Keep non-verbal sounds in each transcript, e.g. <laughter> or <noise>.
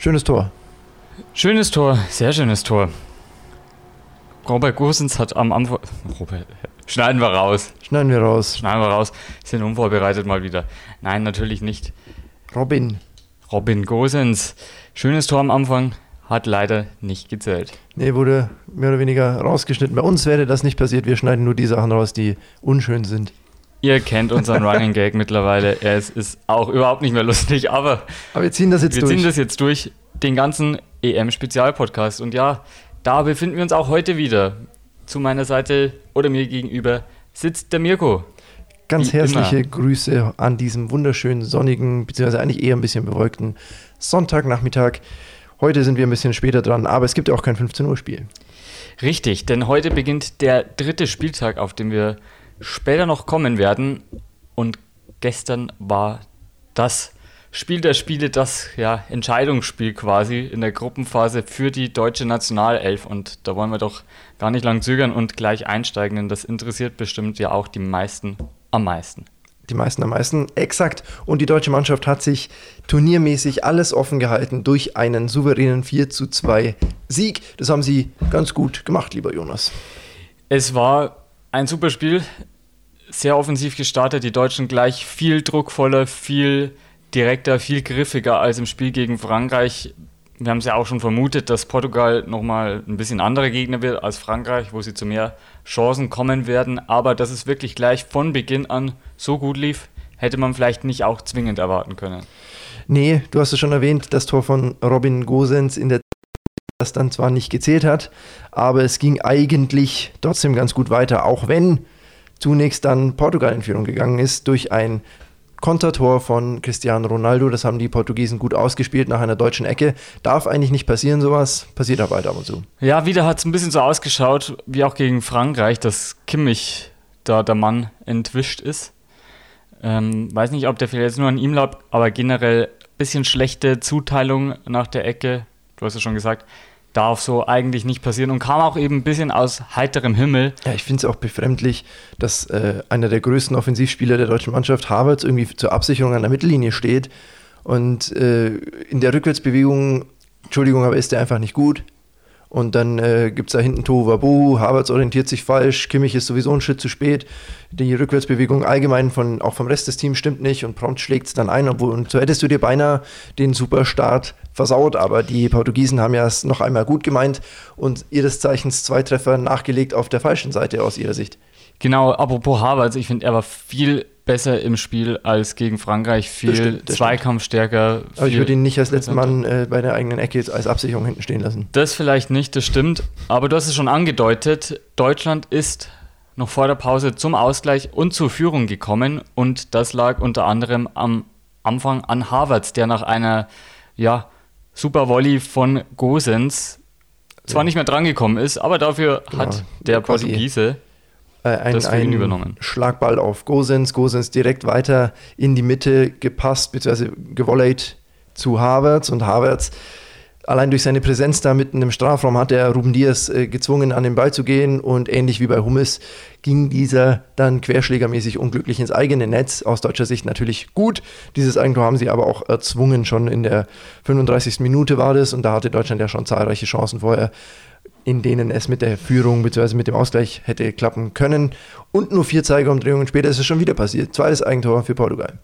schönes Tor. Schönes Tor, sehr schönes Tor. Robert Gosens hat am Anfang. Robert, schneiden wir raus. Schneiden wir raus. Schneiden wir raus. Sind unvorbereitet mal wieder. Nein, natürlich nicht. Robin. Robin Gosens. Schönes Tor am Anfang. Hat leider nicht gezählt. Nee, wurde mehr oder weniger rausgeschnitten. Bei uns wäre das nicht passiert. Wir schneiden nur die Sachen raus, die unschön sind. Ihr kennt unseren Running Gag mittlerweile. Es ist auch überhaupt nicht mehr lustig, aber, aber wir ziehen das jetzt wir durch. Wir ziehen das jetzt durch. Den ganzen EM-Spezialpodcast. Und ja, da befinden wir uns auch heute wieder. Zu meiner Seite oder mir gegenüber sitzt der Mirko. Ganz herzliche immer. Grüße an diesem wunderschönen sonnigen, beziehungsweise eigentlich eher ein bisschen bewölkten Sonntagnachmittag. Heute sind wir ein bisschen später dran, aber es gibt ja auch kein 15 Uhr Spiel. Richtig, denn heute beginnt der dritte Spieltag, auf den wir später noch kommen werden. Und gestern war das Spiel der Spiele das ja, Entscheidungsspiel quasi in der Gruppenphase für die deutsche Nationalelf. Und da wollen wir doch gar nicht lang zögern und gleich einsteigen, denn das interessiert bestimmt ja auch die meisten am meisten. Die meisten am meisten, exakt. Und die deutsche Mannschaft hat sich turniermäßig alles offen gehalten durch einen souveränen 4 zu 2 Sieg. Das haben sie ganz gut gemacht, lieber Jonas. Es war ein super Spiel, sehr offensiv gestartet. Die Deutschen gleich viel druckvoller, viel direkter, viel griffiger als im Spiel gegen Frankreich. Wir haben es ja auch schon vermutet, dass Portugal nochmal ein bisschen anderer Gegner wird als Frankreich, wo sie zu mehr Chancen kommen werden. Aber dass es wirklich gleich von Beginn an so gut lief, hätte man vielleicht nicht auch zwingend erwarten können. Nee, du hast es schon erwähnt, das Tor von Robin Gosens in der das dann zwar nicht gezählt hat, aber es ging eigentlich trotzdem ganz gut weiter, auch wenn zunächst dann Portugal in Führung gegangen ist durch ein Kontertor von Cristiano Ronaldo. Das haben die Portugiesen gut ausgespielt nach einer deutschen Ecke. Darf eigentlich nicht passieren, sowas. Passiert aber halt ab und zu. Ja, wieder hat es ein bisschen so ausgeschaut, wie auch gegen Frankreich, dass Kimmich da der Mann entwischt ist. Ähm, weiß nicht, ob der vielleicht jetzt nur an ihm lag, aber generell ein bisschen schlechte Zuteilung nach der Ecke. Du hast es schon gesagt darf so eigentlich nicht passieren und kam auch eben ein bisschen aus heiterem Himmel. Ja, ich finde es auch befremdlich, dass äh, einer der größten Offensivspieler der deutschen Mannschaft, Havertz, irgendwie zur Absicherung an der Mittellinie steht und äh, in der Rückwärtsbewegung, Entschuldigung, aber ist der einfach nicht gut. Und dann äh, gibt es da hinten Tohuwabohu, Havertz orientiert sich falsch, Kimmich ist sowieso ein Schritt zu spät. Die Rückwärtsbewegung allgemein von, auch vom Rest des Teams stimmt nicht und prompt schlägt es dann ein. Obwohl, und so hättest du dir beinahe den Superstart versaut. Aber die Portugiesen haben ja es noch einmal gut gemeint und ihres Zeichens zwei Treffer nachgelegt auf der falschen Seite aus ihrer Sicht. Genau, apropos Havertz, ich finde, er war viel besser im Spiel als gegen Frankreich, viel stimmt, Zweikampfstärker. Aber ich würde ihn nicht als letzten Mann äh, bei der eigenen Ecke als Absicherung hinten stehen lassen. Das vielleicht nicht, das stimmt. Aber du hast es schon angedeutet, Deutschland ist noch vor der Pause zum Ausgleich und zur Führung gekommen und das lag unter anderem am Anfang an Harvards, der nach einer ja, super Volley von Gosens zwar ja. nicht mehr drangekommen ist, aber dafür genau. hat der Portugiese äh, ein, ein Schlagball auf Gosens. Gosens direkt weiter in die Mitte gepasst, beziehungsweise gewollt zu Havertz und Havertz allein durch seine Präsenz da mitten im Strafraum hat er Ruben Diaz äh, gezwungen, an den Ball zu gehen und ähnlich wie bei Hummels ging dieser dann querschlägermäßig unglücklich ins eigene Netz. Aus deutscher Sicht natürlich gut. Dieses Eigentor haben sie aber auch erzwungen. Schon in der 35. Minute war das und da hatte Deutschland ja schon zahlreiche Chancen vorher in denen es mit der Führung bzw. mit dem Ausgleich hätte klappen können. Und nur vier Zeigerumdrehungen später ist es schon wieder passiert. Zweites Eigentor für Portugal.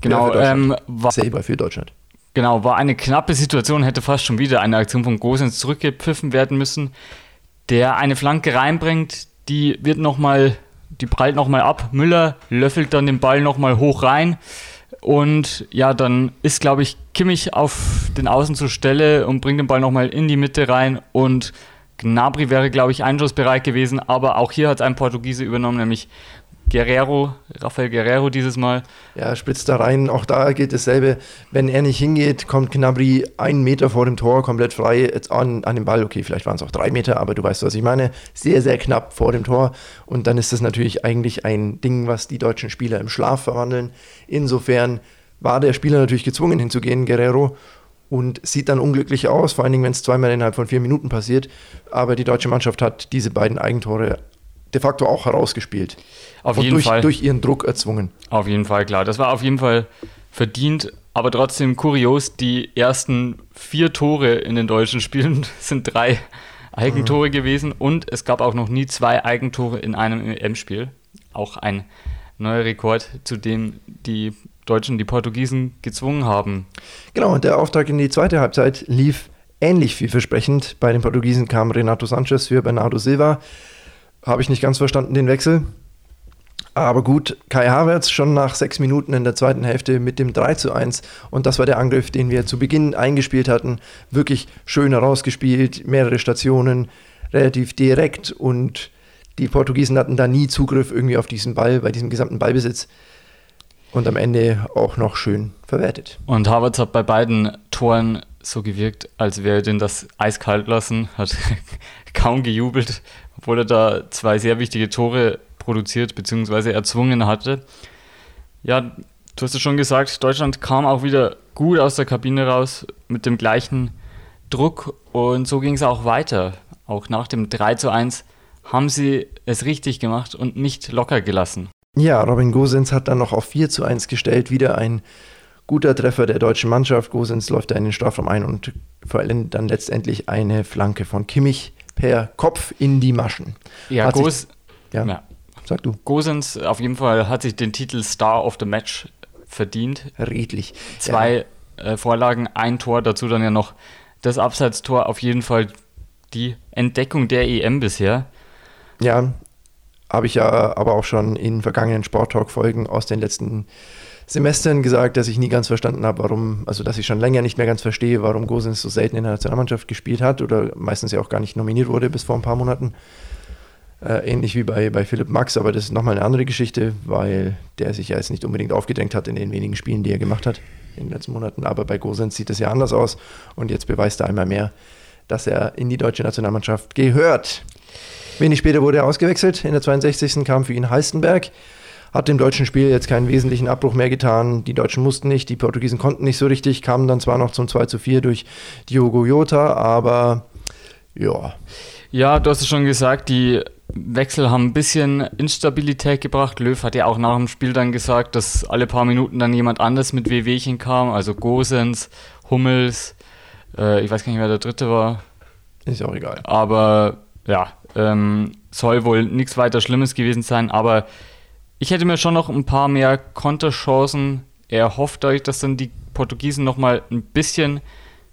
Genau, ja, ähm, war, selber für Deutschland. Genau, war eine knappe Situation, hätte fast schon wieder eine Aktion von Gosens zurückgepfiffen werden müssen, der eine Flanke reinbringt, die wird nochmal, die prallt nochmal ab. Müller löffelt dann den Ball nochmal hoch rein. Und ja, dann ist, glaube ich, Kimmich auf den Außen zur Stelle und bringt den Ball nochmal in die Mitte rein und Gnabry wäre, glaube ich, einschussbereit gewesen, aber auch hier hat es ein Portugiese übernommen, nämlich Guerrero, Rafael Guerrero dieses Mal. Ja, spitzt da rein. Auch da gilt dasselbe. Wenn er nicht hingeht, kommt Gnabry einen Meter vor dem Tor komplett frei an, an den Ball. Okay, vielleicht waren es auch drei Meter, aber du weißt, was ich meine. Sehr, sehr knapp vor dem Tor. Und dann ist das natürlich eigentlich ein Ding, was die deutschen Spieler im Schlaf verwandeln. Insofern war der Spieler natürlich gezwungen hinzugehen, Guerrero und sieht dann unglücklich aus, vor allen Dingen, wenn es zweimal innerhalb von vier Minuten passiert. Aber die deutsche Mannschaft hat diese beiden Eigentore de facto auch herausgespielt. Auf und jeden durch, Fall. Durch ihren Druck erzwungen. Auf jeden Fall, klar. Das war auf jeden Fall verdient, aber trotzdem kurios. Die ersten vier Tore in den deutschen Spielen <laughs> sind drei Eigentore mhm. gewesen und es gab auch noch nie zwei Eigentore in einem EM-Spiel. Auch ein neuer Rekord, zu dem die Deutschen die Portugiesen gezwungen haben. Genau, und der Auftrag in die zweite Halbzeit lief ähnlich vielversprechend. Bei den Portugiesen kam Renato Sanchez für Bernardo Silva. Habe ich nicht ganz verstanden, den Wechsel. Aber gut, Kai Havertz schon nach sechs Minuten in der zweiten Hälfte mit dem 3 zu 1. Und das war der Angriff, den wir zu Beginn eingespielt hatten. Wirklich schön herausgespielt, mehrere Stationen, relativ direkt. Und die Portugiesen hatten da nie Zugriff irgendwie auf diesen Ball, bei diesem gesamten Ballbesitz. Und am Ende auch noch schön verwertet. Und Havertz hat bei beiden Toren so gewirkt, als wäre er denn das eiskalt lassen, hat <laughs> kaum gejubelt, obwohl er da zwei sehr wichtige Tore produziert bzw. erzwungen hatte. Ja, du hast es schon gesagt, Deutschland kam auch wieder gut aus der Kabine raus mit dem gleichen Druck und so ging es auch weiter. Auch nach dem 3 zu 1 haben sie es richtig gemacht und nicht locker gelassen. Ja, Robin Gosens hat dann noch auf 4 zu 1 gestellt, wieder ein guter Treffer der deutschen Mannschaft. Gosens läuft da in den Strafraum ein und vollendet dann letztendlich eine Flanke von Kimmich per Kopf in die Maschen. Ja, Gos ja. ja. Sag du. Gosens auf jeden Fall hat sich den Titel Star of the Match verdient. Redlich. Zwei ja. äh, Vorlagen, ein Tor, dazu dann ja noch das Abseitstor. Auf jeden Fall die Entdeckung der EM bisher. Ja, habe ich ja aber auch schon in vergangenen Sporttalk-Folgen aus den letzten Semestern gesagt, dass ich nie ganz verstanden habe, warum, also dass ich schon länger nicht mehr ganz verstehe, warum Gosens so selten in der Nationalmannschaft gespielt hat oder meistens ja auch gar nicht nominiert wurde bis vor ein paar Monaten. Äh, ähnlich wie bei, bei Philipp Max, aber das ist nochmal eine andere Geschichte, weil der sich ja jetzt nicht unbedingt aufgedrängt hat in den wenigen Spielen, die er gemacht hat in den letzten Monaten. Aber bei Gosens sieht es ja anders aus und jetzt beweist er einmal mehr, dass er in die deutsche Nationalmannschaft gehört. Wenig später wurde er ausgewechselt. In der 62. kam für ihn Heistenberg. Hat dem deutschen Spiel jetzt keinen wesentlichen Abbruch mehr getan. Die Deutschen mussten nicht, die Portugiesen konnten nicht so richtig, kamen dann zwar noch zum 2 zu 4 durch Diogo Jota, aber ja. Ja, du hast es schon gesagt, die Wechsel haben ein bisschen Instabilität gebracht. Löw hat ja auch nach dem Spiel dann gesagt, dass alle paar Minuten dann jemand anders mit WWchen kam, also Gosens, Hummels, äh, ich weiß gar nicht, wer der dritte war. Ist auch egal. Aber ja, ähm, soll wohl nichts weiter Schlimmes gewesen sein, aber ich hätte mir schon noch ein paar mehr Konterchancen erhofft, dadurch, dass dann die Portugiesen nochmal ein bisschen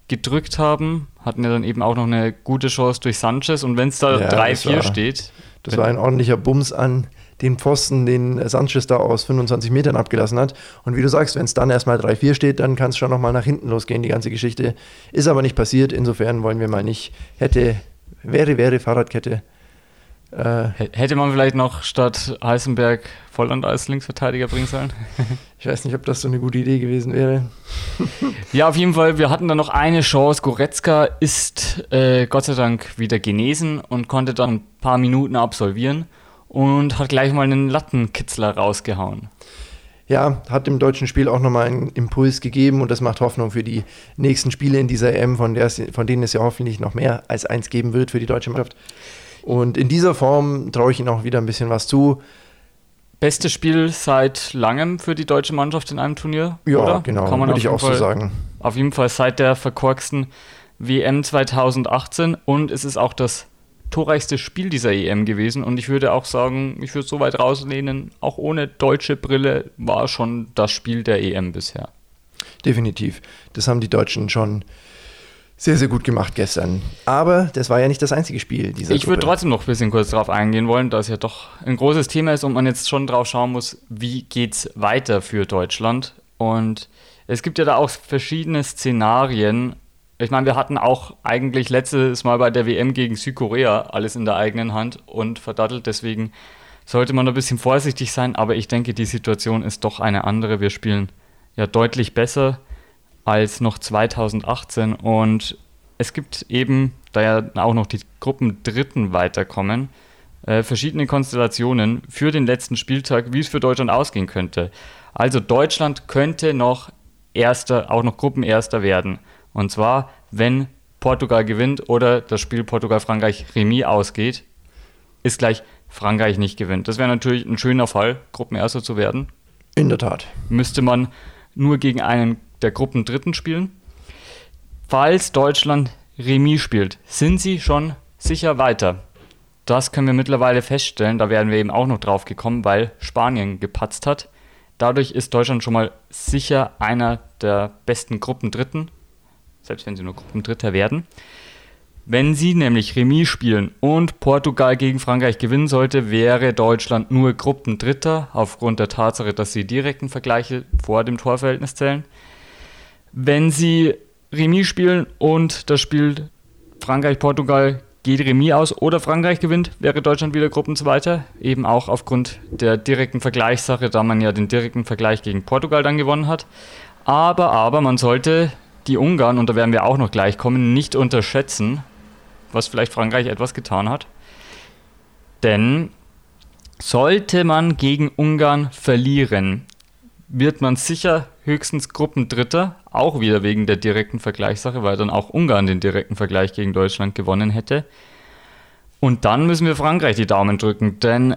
gedrückt haben. Hatten ja dann eben auch noch eine gute Chance durch Sanchez und wenn es da ja, 3-4 steht. Das war ein ordentlicher Bums an den Pfosten, den Sanchez da aus 25 Metern abgelassen hat. Und wie du sagst, wenn es dann erstmal 3-4 steht, dann kann es schon nochmal nach hinten losgehen, die ganze Geschichte. Ist aber nicht passiert, insofern wollen wir mal nicht, hätte, wäre, wäre Fahrradkette. Äh, Hätte man vielleicht noch statt Heisenberg Volland als Linksverteidiger bringen sollen? <laughs> ich weiß nicht, ob das so eine gute Idee gewesen wäre. <laughs> ja, auf jeden Fall, wir hatten da noch eine Chance. Goretzka ist äh, Gott sei Dank wieder genesen und konnte dann ein paar Minuten absolvieren und hat gleich mal einen Lattenkitzler rausgehauen. Ja, hat dem deutschen Spiel auch nochmal einen Impuls gegeben und das macht Hoffnung für die nächsten Spiele in dieser EM, von, der es, von denen es ja hoffentlich noch mehr als eins geben wird für die deutsche Mannschaft. Und in dieser Form traue ich ihnen auch wieder ein bisschen was zu. Bestes Spiel seit langem für die deutsche Mannschaft in einem Turnier? Ja, oder? genau, Kann man würde ich auch Fall, so sagen. Auf jeden Fall seit der verkorksten WM 2018 und es ist auch das torreichste Spiel dieser EM gewesen und ich würde auch sagen, ich würde so weit rauslehnen, auch ohne deutsche Brille war schon das Spiel der EM bisher. Definitiv. Das haben die Deutschen schon sehr, sehr gut gemacht gestern. Aber das war ja nicht das einzige Spiel dieser Ich würde trotzdem noch ein bisschen kurz darauf eingehen wollen, da es ja doch ein großes Thema ist und man jetzt schon drauf schauen muss, wie geht es weiter für Deutschland. Und es gibt ja da auch verschiedene Szenarien. Ich meine, wir hatten auch eigentlich letztes Mal bei der WM gegen Südkorea alles in der eigenen Hand und verdattelt. Deswegen sollte man ein bisschen vorsichtig sein. Aber ich denke, die Situation ist doch eine andere. Wir spielen ja deutlich besser als noch 2018. Und es gibt eben, da ja auch noch die Gruppen Dritten weiterkommen, äh, verschiedene Konstellationen für den letzten Spieltag, wie es für Deutschland ausgehen könnte. Also Deutschland könnte noch Erster, auch noch Gruppenerster werden. Und zwar, wenn Portugal gewinnt oder das Spiel Portugal-Frankreich Remis ausgeht, ist gleich Frankreich nicht gewinnt. Das wäre natürlich ein schöner Fall, Gruppenerster zu werden. In der Tat. Müsste man nur gegen einen der Gruppendritten spielen. Falls Deutschland Remis spielt, sind sie schon sicher weiter. Das können wir mittlerweile feststellen. Da werden wir eben auch noch drauf gekommen, weil Spanien gepatzt hat. Dadurch ist Deutschland schon mal sicher einer der besten Gruppendritten, selbst wenn sie nur Gruppendritter werden. Wenn sie nämlich Remis spielen und Portugal gegen Frankreich gewinnen sollte, wäre Deutschland nur Gruppendritter aufgrund der Tatsache, dass sie direkten Vergleiche vor dem Torverhältnis zählen. Wenn sie Remis spielen und das Spiel Frankreich-Portugal geht Remis aus oder Frankreich gewinnt, wäre Deutschland wieder Gruppenzweiter. Eben auch aufgrund der direkten Vergleichssache, da man ja den direkten Vergleich gegen Portugal dann gewonnen hat. Aber, aber man sollte die Ungarn, und da werden wir auch noch gleich kommen, nicht unterschätzen was vielleicht Frankreich etwas getan hat. Denn sollte man gegen Ungarn verlieren, wird man sicher höchstens Gruppendritter, auch wieder wegen der direkten Vergleichssache, weil dann auch Ungarn den direkten Vergleich gegen Deutschland gewonnen hätte. Und dann müssen wir Frankreich die Daumen drücken, denn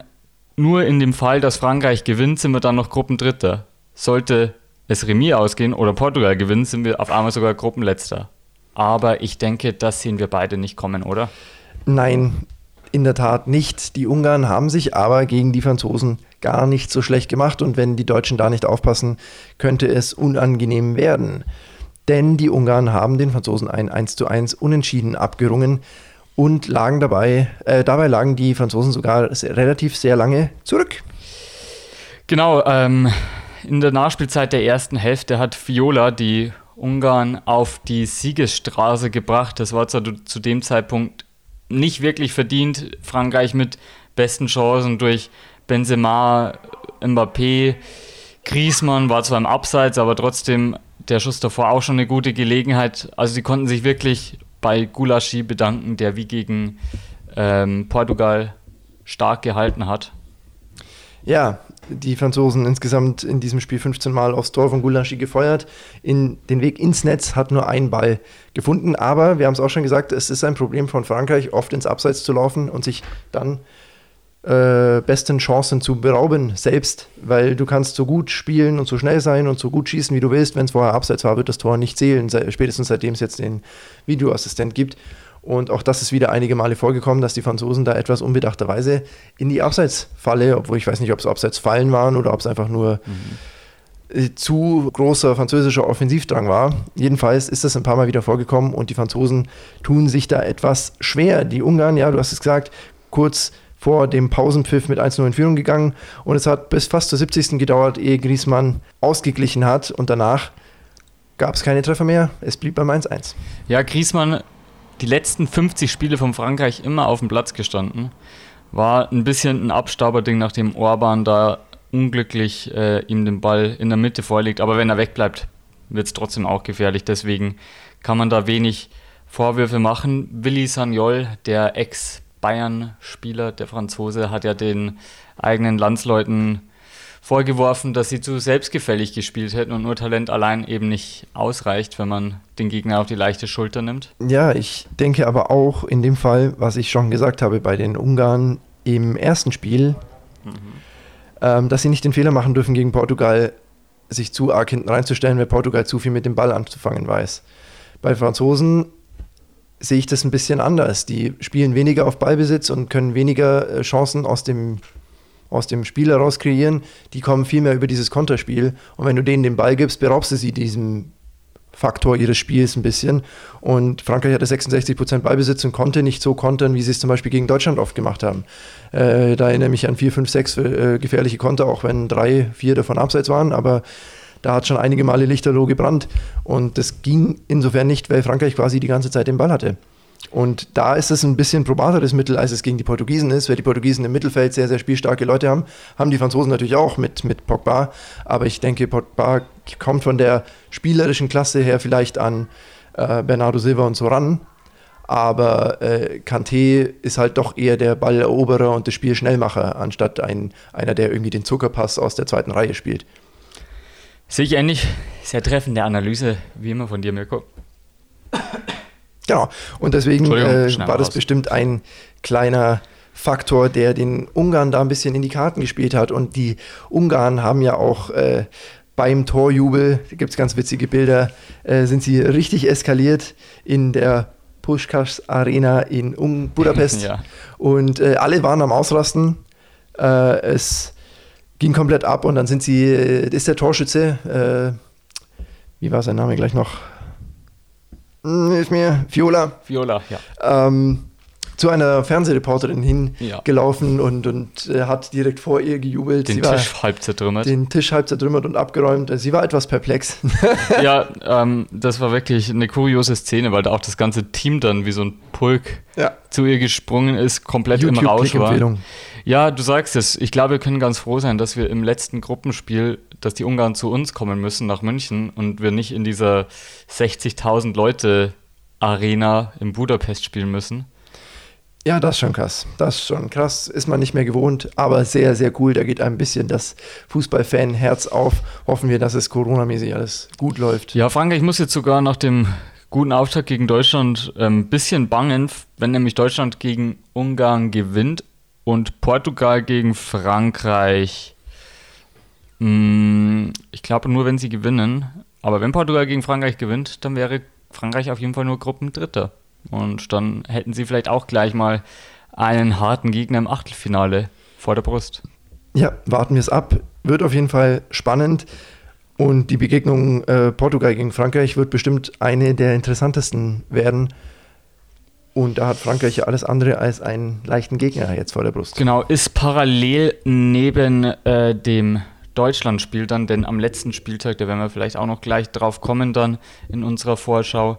nur in dem Fall, dass Frankreich gewinnt, sind wir dann noch Gruppendritter. Sollte es Remis ausgehen oder Portugal gewinnen, sind wir auf einmal sogar Gruppenletzter. Aber ich denke, das sehen wir beide nicht kommen, oder? Nein, in der Tat nicht. Die Ungarn haben sich aber gegen die Franzosen gar nicht so schlecht gemacht und wenn die Deutschen da nicht aufpassen, könnte es unangenehm werden. Denn die Ungarn haben den Franzosen ein 1 zu 1 unentschieden abgerungen und lagen dabei, äh, dabei lagen die Franzosen sogar relativ sehr lange zurück. Genau, ähm, in der Nachspielzeit der ersten Hälfte hat Viola die Ungarn auf die Siegesstraße gebracht. Das war zwar zu dem Zeitpunkt nicht wirklich verdient. Frankreich mit besten Chancen durch Benzema, Mbappé, Griezmann war zwar im Abseits, aber trotzdem der Schuss davor auch schon eine gute Gelegenheit. Also sie konnten sich wirklich bei Gulaschi bedanken, der wie gegen ähm, Portugal stark gehalten hat. Ja, die Franzosen insgesamt in diesem Spiel 15 Mal aufs Tor von Gulaschi gefeuert. In, den Weg ins Netz hat nur ein Ball gefunden, aber wir haben es auch schon gesagt, es ist ein Problem von Frankreich, oft ins Abseits zu laufen und sich dann äh, besten Chancen zu berauben selbst, weil du kannst so gut spielen und so schnell sein und so gut schießen, wie du willst. Wenn es vorher Abseits war, wird das Tor nicht zählen, spätestens seitdem es jetzt den Videoassistent gibt. Und auch das ist wieder einige Male vorgekommen, dass die Franzosen da etwas unbedachterweise in die Abseitsfalle, obwohl ich weiß nicht, ob es Abseitsfallen waren oder ob es einfach nur mhm. zu großer französischer Offensivdrang war. Jedenfalls ist das ein paar Mal wieder vorgekommen und die Franzosen tun sich da etwas schwer. Die Ungarn, ja, du hast es gesagt, kurz vor dem Pausenpfiff mit 1-0 in Führung gegangen und es hat bis fast zur 70. gedauert, ehe Griezmann ausgeglichen hat und danach gab es keine Treffer mehr. Es blieb beim 1-1. Ja, Griezmann die letzten 50 Spiele von Frankreich immer auf dem Platz gestanden. War ein bisschen ein Abstauberding, nachdem Orban da unglücklich äh, ihm den Ball in der Mitte vorlegt. Aber wenn er wegbleibt, wird es trotzdem auch gefährlich. Deswegen kann man da wenig Vorwürfe machen. Willi Sagnol, der Ex-Bayern-Spieler, der Franzose, hat ja den eigenen Landsleuten vorgeworfen, dass sie zu selbstgefällig gespielt hätten und nur Talent allein eben nicht ausreicht, wenn man den Gegner auf die leichte Schulter nimmt. Ja, ich denke aber auch in dem Fall, was ich schon gesagt habe bei den Ungarn im ersten Spiel, mhm. ähm, dass sie nicht den Fehler machen dürfen, gegen Portugal sich zu arg hinten reinzustellen, weil Portugal zu viel mit dem Ball anzufangen weiß. Bei Franzosen sehe ich das ein bisschen anders. Die spielen weniger auf Ballbesitz und können weniger äh, Chancen aus dem aus dem Spiel heraus kreieren, die kommen viel mehr über dieses Konterspiel. Und wenn du denen den Ball gibst, beraubst du sie diesem Faktor ihres Spiels ein bisschen. Und Frankreich hatte 66% Ballbesitz und konnte nicht so kontern, wie sie es zum Beispiel gegen Deutschland oft gemacht haben. Äh, da erinnere ich mich an 4, 5, 6 äh, gefährliche Konter, auch wenn drei, vier davon abseits waren. Aber da hat schon einige Male Lichterloh gebrannt. Und das ging insofern nicht, weil Frankreich quasi die ganze Zeit den Ball hatte. Und da ist es ein bisschen probateres Mittel, als es gegen die Portugiesen ist, weil die Portugiesen im Mittelfeld sehr, sehr spielstarke Leute haben. Haben die Franzosen natürlich auch mit, mit Pogba. Aber ich denke, Pogba kommt von der spielerischen Klasse her vielleicht an äh, Bernardo Silva und so ran. Aber äh, Kanté ist halt doch eher der Balleroberer und der Spielschnellmacher, anstatt ein, einer, der irgendwie den Zuckerpass aus der zweiten Reihe spielt. Sehe ich ähnlich. Sehr treffende Analyse, wie immer von dir, Mirko. Genau. Und deswegen äh, war das bestimmt ein kleiner Faktor, der den Ungarn da ein bisschen in die Karten gespielt hat. Und die Ungarn haben ja auch äh, beim Torjubel, da gibt es ganz witzige Bilder, äh, sind sie richtig eskaliert in der Pushkas Arena in Un Budapest. <laughs> ja. Und äh, alle waren am Ausrasten. Äh, es ging komplett ab und dann sind sie, äh, ist der Torschütze, äh, wie war sein Name gleich noch? Hm, hilf mir, Viola. Viola, ja. Ähm, zu einer Fernsehreporterin hingelaufen ja. und, und äh, hat direkt vor ihr gejubelt. Den sie Tisch halb zertrümmert. Den Tisch halb zertrümmert und abgeräumt. Sie war etwas perplex. <laughs> ja, <laughs> ähm, das war wirklich eine kuriose Szene, weil da auch das ganze Team dann wie so ein Pulk ja. zu ihr gesprungen ist, komplett im Rausch war. Ja, du sagst es. Ich glaube, wir können ganz froh sein, dass wir im letzten Gruppenspiel, dass die Ungarn zu uns kommen müssen nach München und wir nicht in dieser 60.000 Leute Arena in Budapest spielen müssen. Ja, das ist schon krass. Das ist schon krass. Ist man nicht mehr gewohnt, aber sehr, sehr cool. Da geht ein bisschen das Fußballfan-Herz auf. Hoffen wir, dass es coronamäßig alles gut läuft. Ja, Frankreich muss jetzt sogar nach dem guten Auftakt gegen Deutschland ein ähm, bisschen bangen, wenn nämlich Deutschland gegen Ungarn gewinnt und Portugal gegen Frankreich. Hm, ich glaube nur, wenn sie gewinnen. Aber wenn Portugal gegen Frankreich gewinnt, dann wäre Frankreich auf jeden Fall nur Gruppendritter. Und dann hätten sie vielleicht auch gleich mal einen harten Gegner im Achtelfinale vor der Brust. Ja, warten wir es ab. Wird auf jeden Fall spannend. Und die Begegnung äh, Portugal gegen Frankreich wird bestimmt eine der interessantesten werden. Und da hat Frankreich ja alles andere als einen leichten Gegner jetzt vor der Brust. Genau, ist parallel neben äh, dem Deutschlandspiel dann, denn am letzten Spieltag, da werden wir vielleicht auch noch gleich drauf kommen dann in unserer Vorschau,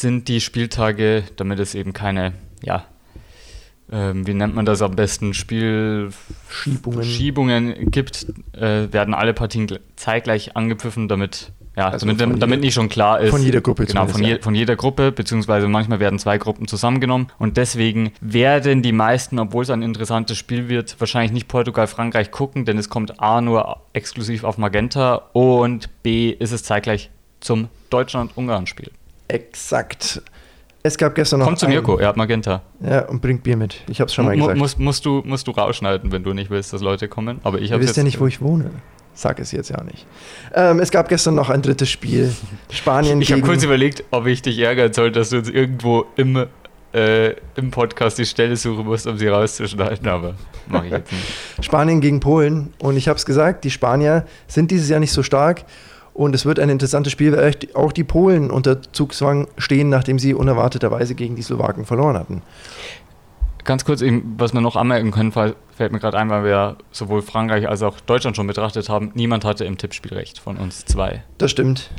sind die Spieltage, damit es eben keine, ja, ähm, wie nennt man das am besten, Spielschiebungen gibt, äh, werden alle Partien zeitgleich angepfiffen, damit ja, also damit, damit jeder, nicht schon klar ist. Von jeder Gruppe Genau, von, je, von, jeder Gruppe, beziehungsweise manchmal werden zwei Gruppen zusammengenommen. Und deswegen werden die meisten, obwohl es ein interessantes Spiel wird, wahrscheinlich nicht Portugal, Frankreich gucken, denn es kommt A nur exklusiv auf Magenta und B ist es zeitgleich zum Deutschland-Ungarn-Spiel. Exakt. Es gab gestern noch. Komm zu Mirko, er hat Magenta. Ja, und bringt Bier mit. Ich hab's schon mal gesagt. Musst, musst, du, musst du rausschneiden, wenn du nicht willst, dass Leute kommen. Aber ich Du wisst ja nicht, wo ich wohne. Sag es jetzt ja nicht. Ähm, es gab gestern noch ein drittes Spiel. Spanien Ich habe kurz überlegt, ob ich dich ärgern soll, dass du uns irgendwo im, äh, im Podcast die Stelle suchen musst, um sie rauszuschneiden, aber mache ich jetzt nicht. <laughs> Spanien gegen Polen. Und ich habe es gesagt, die Spanier sind dieses Jahr nicht so stark. Und es wird ein interessantes Spiel, weil auch die Polen unter Zugzwang stehen, nachdem sie unerwarteterweise gegen die Slowaken verloren hatten. Ganz kurz, eben, was wir noch anmerken können, fällt mir gerade ein, weil wir sowohl Frankreich als auch Deutschland schon betrachtet haben. Niemand hatte im Tippspiel recht von uns zwei. Das stimmt.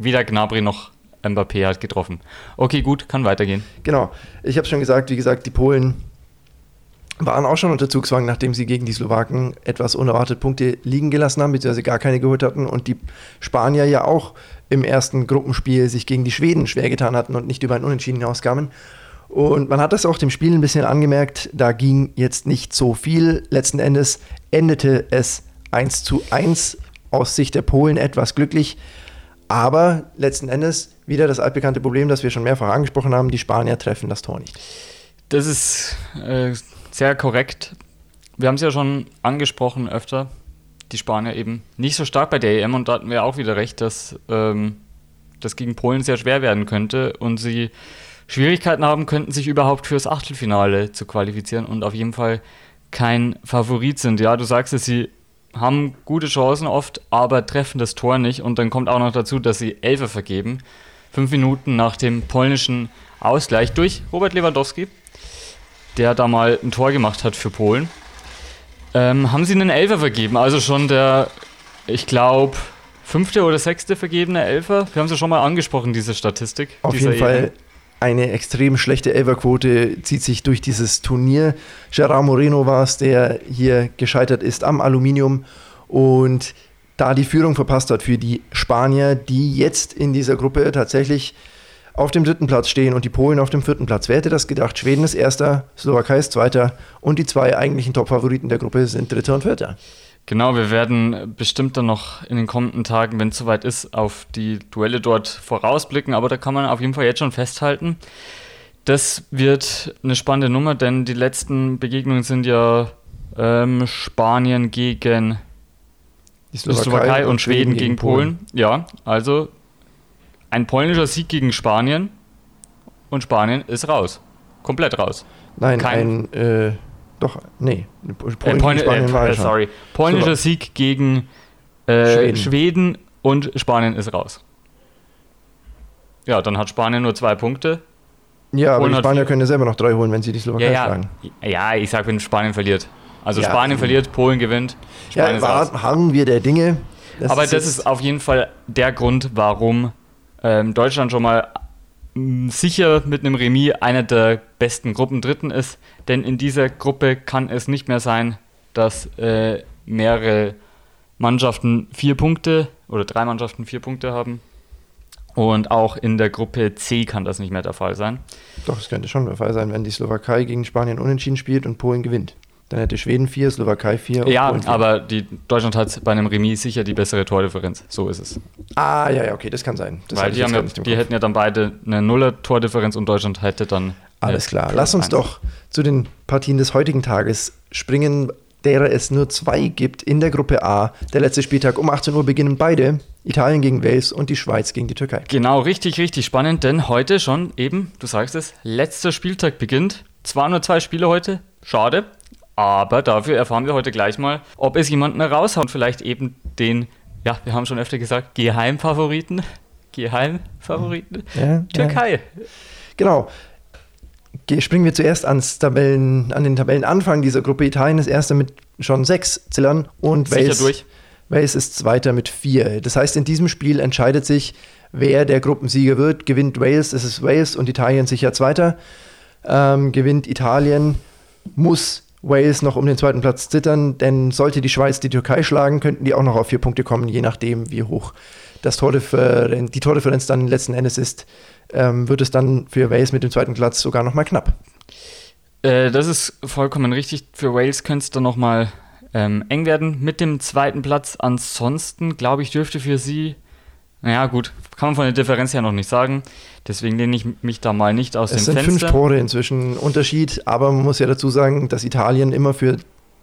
Weder Gnabry noch Mbappé hat getroffen. Okay, gut, kann weitergehen. Genau. Ich habe schon gesagt, wie gesagt, die Polen waren auch schon unter Zugzwang, nachdem sie gegen die Slowaken etwas unerwartet Punkte liegen gelassen haben, beziehungsweise gar keine geholt hatten und die Spanier ja auch im ersten Gruppenspiel sich gegen die Schweden schwer getan hatten und nicht über ein Unentschieden hinauskamen. Und man hat das auch dem Spiel ein bisschen angemerkt, da ging jetzt nicht so viel. Letzten Endes endete es 1 zu 1 aus Sicht der Polen etwas glücklich. Aber letzten Endes wieder das altbekannte Problem, das wir schon mehrfach angesprochen haben, die Spanier treffen das Tor nicht. Das ist äh, sehr korrekt. Wir haben es ja schon angesprochen öfter, die Spanier eben nicht so stark bei der EM und da hatten wir auch wieder recht, dass ähm, das gegen Polen sehr schwer werden könnte und sie Schwierigkeiten haben könnten, sich überhaupt fürs Achtelfinale zu qualifizieren und auf jeden Fall kein Favorit sind. Ja, du sagst es, sie haben gute Chancen oft, aber treffen das Tor nicht und dann kommt auch noch dazu, dass sie Elfer vergeben. Fünf Minuten nach dem polnischen Ausgleich durch Robert Lewandowski der da mal ein Tor gemacht hat für Polen, ähm, haben sie einen Elfer vergeben. Also schon der, ich glaube, fünfte oder sechste vergebene Elfer. Wir haben es ja schon mal angesprochen, diese Statistik. Auf jeden Fall eine extrem schlechte Elferquote zieht sich durch dieses Turnier. Gerard Moreno war es, der hier gescheitert ist am Aluminium und da die Führung verpasst hat für die Spanier, die jetzt in dieser Gruppe tatsächlich auf dem dritten Platz stehen und die Polen auf dem vierten Platz. Wer hätte das gedacht? Schweden ist erster, Slowakei ist zweiter und die zwei eigentlichen Top-Favoriten der Gruppe sind dritter und vierter. Genau, wir werden bestimmt dann noch in den kommenden Tagen, wenn es soweit ist, auf die Duelle dort vorausblicken, aber da kann man auf jeden Fall jetzt schon festhalten, Das wird eine spannende Nummer, denn die letzten Begegnungen sind ja ähm, Spanien gegen die Slowakei, Slowakei und, und, Schweden, gegen, gegen Polen. Polen. Ja, also ein polnischer Sieg gegen Spanien und Spanien ist raus. Komplett raus. Nein, Kein, ein, äh, doch, nee. Polen äh, Poln äh, war sorry. Polnischer so. Sieg gegen äh, Schweden. Schweden und Spanien ist raus. Ja, dann hat Spanien nur zwei Punkte. Ja, aber die Spanier können ja selber noch drei holen, wenn sie die Slowakei ja, ja. schlagen. Ja, ich sag, wenn Spanien verliert. Also ja, Spanien verliert, Polen gewinnt. Spanien ja, harren wir der Dinge. Das aber ist das ist auf jeden Fall der Grund, warum ähm, Deutschland schon mal mh, mm, sicher mit einem Remis einer der besten Gruppen Dritten ist. Denn in dieser Gruppe kann es nicht mehr sein, dass äh, mehrere Mannschaften vier Punkte oder drei Mannschaften vier Punkte haben. Und auch in der Gruppe C kann das nicht mehr der Fall sein. Doch, es könnte schon der Fall sein, wenn die Slowakei gegen Spanien unentschieden spielt und Polen gewinnt. Dann hätte Schweden vier, Slowakei vier. Ja, aber die, Deutschland hat bei einem Remis sicher die bessere Tordifferenz. So ist es. Ah, ja, ja, okay, das kann sein. Das Weil die, haben ja, die hätten ja dann beide eine Nuller-Tordifferenz und Deutschland hätte dann. Alles klar. Lass uns doch zu den Partien des heutigen Tages springen, derer es nur zwei gibt in der Gruppe A. Der letzte Spieltag um 18 Uhr beginnen beide. Italien gegen Wales und die Schweiz gegen die Türkei. Genau, richtig, richtig spannend, denn heute schon eben, du sagst es, letzter Spieltag beginnt. Zwar nur zwei Spiele heute, schade, aber dafür erfahren wir heute gleich mal, ob es jemanden raushaut. Vielleicht eben den, ja, wir haben schon öfter gesagt, Geheimfavoriten. Geheimfavoriten. Ja, Türkei. Ja. Genau. Springen wir zuerst ans Tabellen, an den Tabellenanfang dieser Gruppe. Italien ist erster mit schon sechs Zillern und Wales, durch. Wales ist zweiter mit vier. Das heißt, in diesem Spiel entscheidet sich, wer der Gruppensieger wird. Gewinnt Wales, es ist Wales und Italien sicher Zweiter. Ähm, gewinnt Italien, muss Wales noch um den zweiten Platz zittern, denn sollte die Schweiz die Türkei schlagen, könnten die auch noch auf vier Punkte kommen, je nachdem, wie hoch das Tordifferenz, die Tordifferenz dann letzten Endes ist, ähm, wird es dann für Wales mit dem zweiten Platz sogar noch mal knapp. Äh, das ist vollkommen richtig. Für Wales könnte es dann noch mal ähm, eng werden mit dem zweiten Platz. Ansonsten, glaube ich, dürfte für sie naja, gut, kann man von der Differenz her noch nicht sagen. Deswegen lehne ich mich da mal nicht aus es dem Fenster. Es sind fünf Tore inzwischen Unterschied, aber man muss ja dazu sagen, dass Italien immer für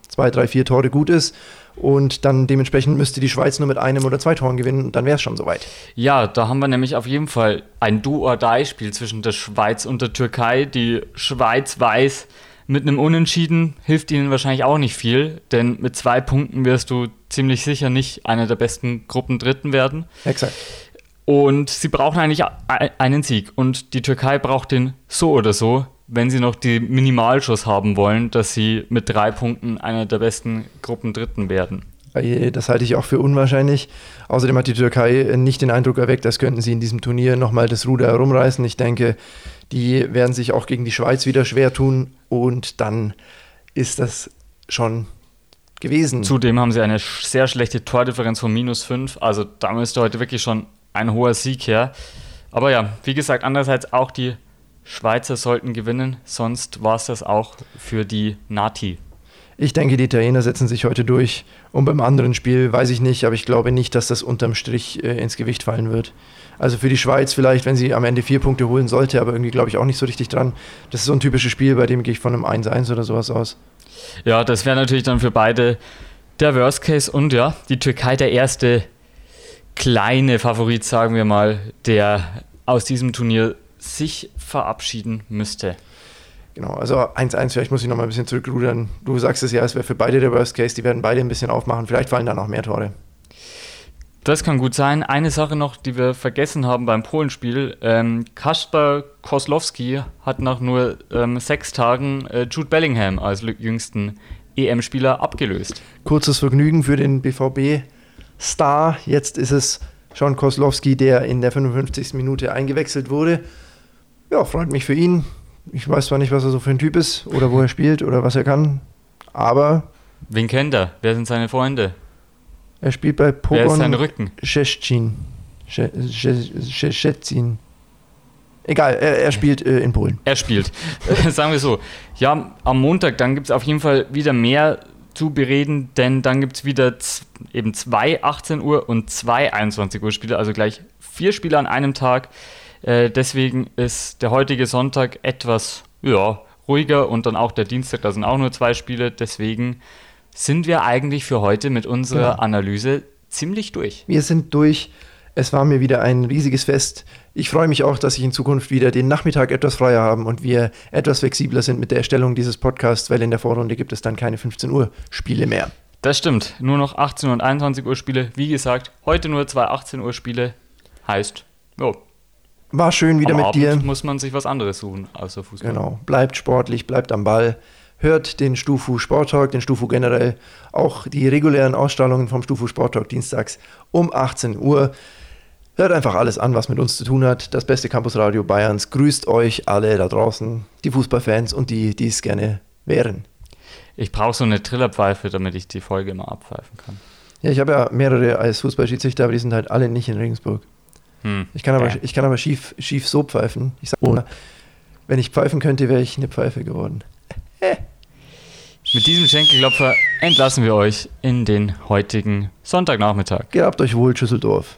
zwei, drei, vier Tore gut ist. Und dann dementsprechend müsste die Schweiz nur mit einem oder zwei Toren gewinnen und dann wäre es schon soweit. Ja, da haben wir nämlich auf jeden Fall ein Do-or-Die-Spiel zwischen der Schweiz und der Türkei. Die Schweiz weiß, mit einem Unentschieden hilft ihnen wahrscheinlich auch nicht viel, denn mit zwei Punkten wirst du ziemlich sicher nicht einer der besten Gruppen Dritten werden. Exakt. Und sie brauchen eigentlich einen Sieg. Und die Türkei braucht den so oder so, wenn sie noch die Minimalschuss haben wollen, dass sie mit drei Punkten einer der besten Gruppen Dritten werden. Das halte ich auch für unwahrscheinlich. Außerdem hat die Türkei nicht den Eindruck erweckt, als könnten sie in diesem Turnier nochmal das Ruder herumreißen. Ich denke, die werden sich auch gegen die Schweiz wieder schwer tun und dann ist das schon gewesen. Zudem haben sie eine sehr schlechte Tordifferenz von minus 5. Also da müsste heute wirklich schon ein hoher Sieg her. Aber ja, wie gesagt, andererseits auch die Schweizer sollten gewinnen, sonst war es das auch für die Nati. Ich denke, die Italiener setzen sich heute durch. Und beim anderen Spiel weiß ich nicht, aber ich glaube nicht, dass das unterm Strich äh, ins Gewicht fallen wird. Also für die Schweiz vielleicht, wenn sie am Ende vier Punkte holen sollte, aber irgendwie glaube ich auch nicht so richtig dran. Das ist so ein typisches Spiel, bei dem gehe ich von einem 1-1 oder sowas aus. Ja, das wäre natürlich dann für beide der Worst Case und ja, die Türkei der erste kleine Favorit, sagen wir mal, der aus diesem Turnier sich verabschieden müsste. Genau, also 1-1, vielleicht muss ich noch mal ein bisschen zurückrudern. Du sagst es ja, es wäre für beide der Worst Case, die werden beide ein bisschen aufmachen. Vielleicht fallen da noch mehr Tore. Das kann gut sein. Eine Sache noch, die wir vergessen haben beim Polenspiel. Ähm, Kasper Koslowski hat nach nur ähm, sechs Tagen äh, Jude Bellingham als jüngsten EM-Spieler abgelöst. Kurzes Vergnügen für den BVB-Star. Jetzt ist es Sean Koslowski, der in der 55. Minute eingewechselt wurde. Ja, freut mich für ihn. Ich weiß zwar nicht, was er so für ein Typ ist oder wo er spielt oder was er kann, aber. Wen kennt er? Wer sind seine Freunde? Er spielt bei Pogon Wer ist sein Rücken? Szczecin. Szczecin. Egal, er, er spielt äh, in Polen. Er spielt. <laughs> Sagen wir so. Ja, am Montag, dann gibt es auf jeden Fall wieder mehr zu bereden, denn dann gibt es wieder eben zwei 18 Uhr und zwei 21 Uhr Spiele, also gleich vier Spiele an einem Tag. Äh, deswegen ist der heutige Sonntag etwas ja, ruhiger und dann auch der Dienstag, da sind auch nur zwei Spiele. Deswegen sind wir eigentlich für heute mit unserer ja. Analyse ziemlich durch. Wir sind durch. Es war mir wieder ein riesiges Fest. Ich freue mich auch, dass ich in Zukunft wieder den Nachmittag etwas freier haben und wir etwas flexibler sind mit der Erstellung dieses Podcasts, weil in der Vorrunde gibt es dann keine 15 Uhr Spiele mehr. Das stimmt. Nur noch 18 und 21 Uhr Spiele. Wie gesagt, heute nur zwei 18 Uhr Spiele. Heißt, jo. War schön wieder Am mit Abend dir. muss man sich was anderes suchen außer Fußball. Genau. Bleibt sportlich, bleibt am Ball. Hört den Stufu Sport Talk, den Stufu generell, auch die regulären Ausstrahlungen vom Stufu Sport Talk dienstags um 18 Uhr. Hört einfach alles an, was mit uns zu tun hat. Das beste Campusradio Bayerns grüßt euch alle da draußen, die Fußballfans und die, die es gerne wären. Ich brauche so eine Trillerpfeife, damit ich die Folge immer abpfeifen kann. Ja, ich habe ja mehrere als Fußballschiedsrichter, aber die sind halt alle nicht in Regensburg. Hm. Ich kann aber, ja. ich kann aber schief, schief so pfeifen. Ich sag, oh. wenn ich pfeifen könnte, wäre ich eine Pfeife geworden. <laughs> Mit diesem Schenkelklopfer entlassen wir euch in den heutigen Sonntagnachmittag. Gehabt euch wohl, Schüsseldorf.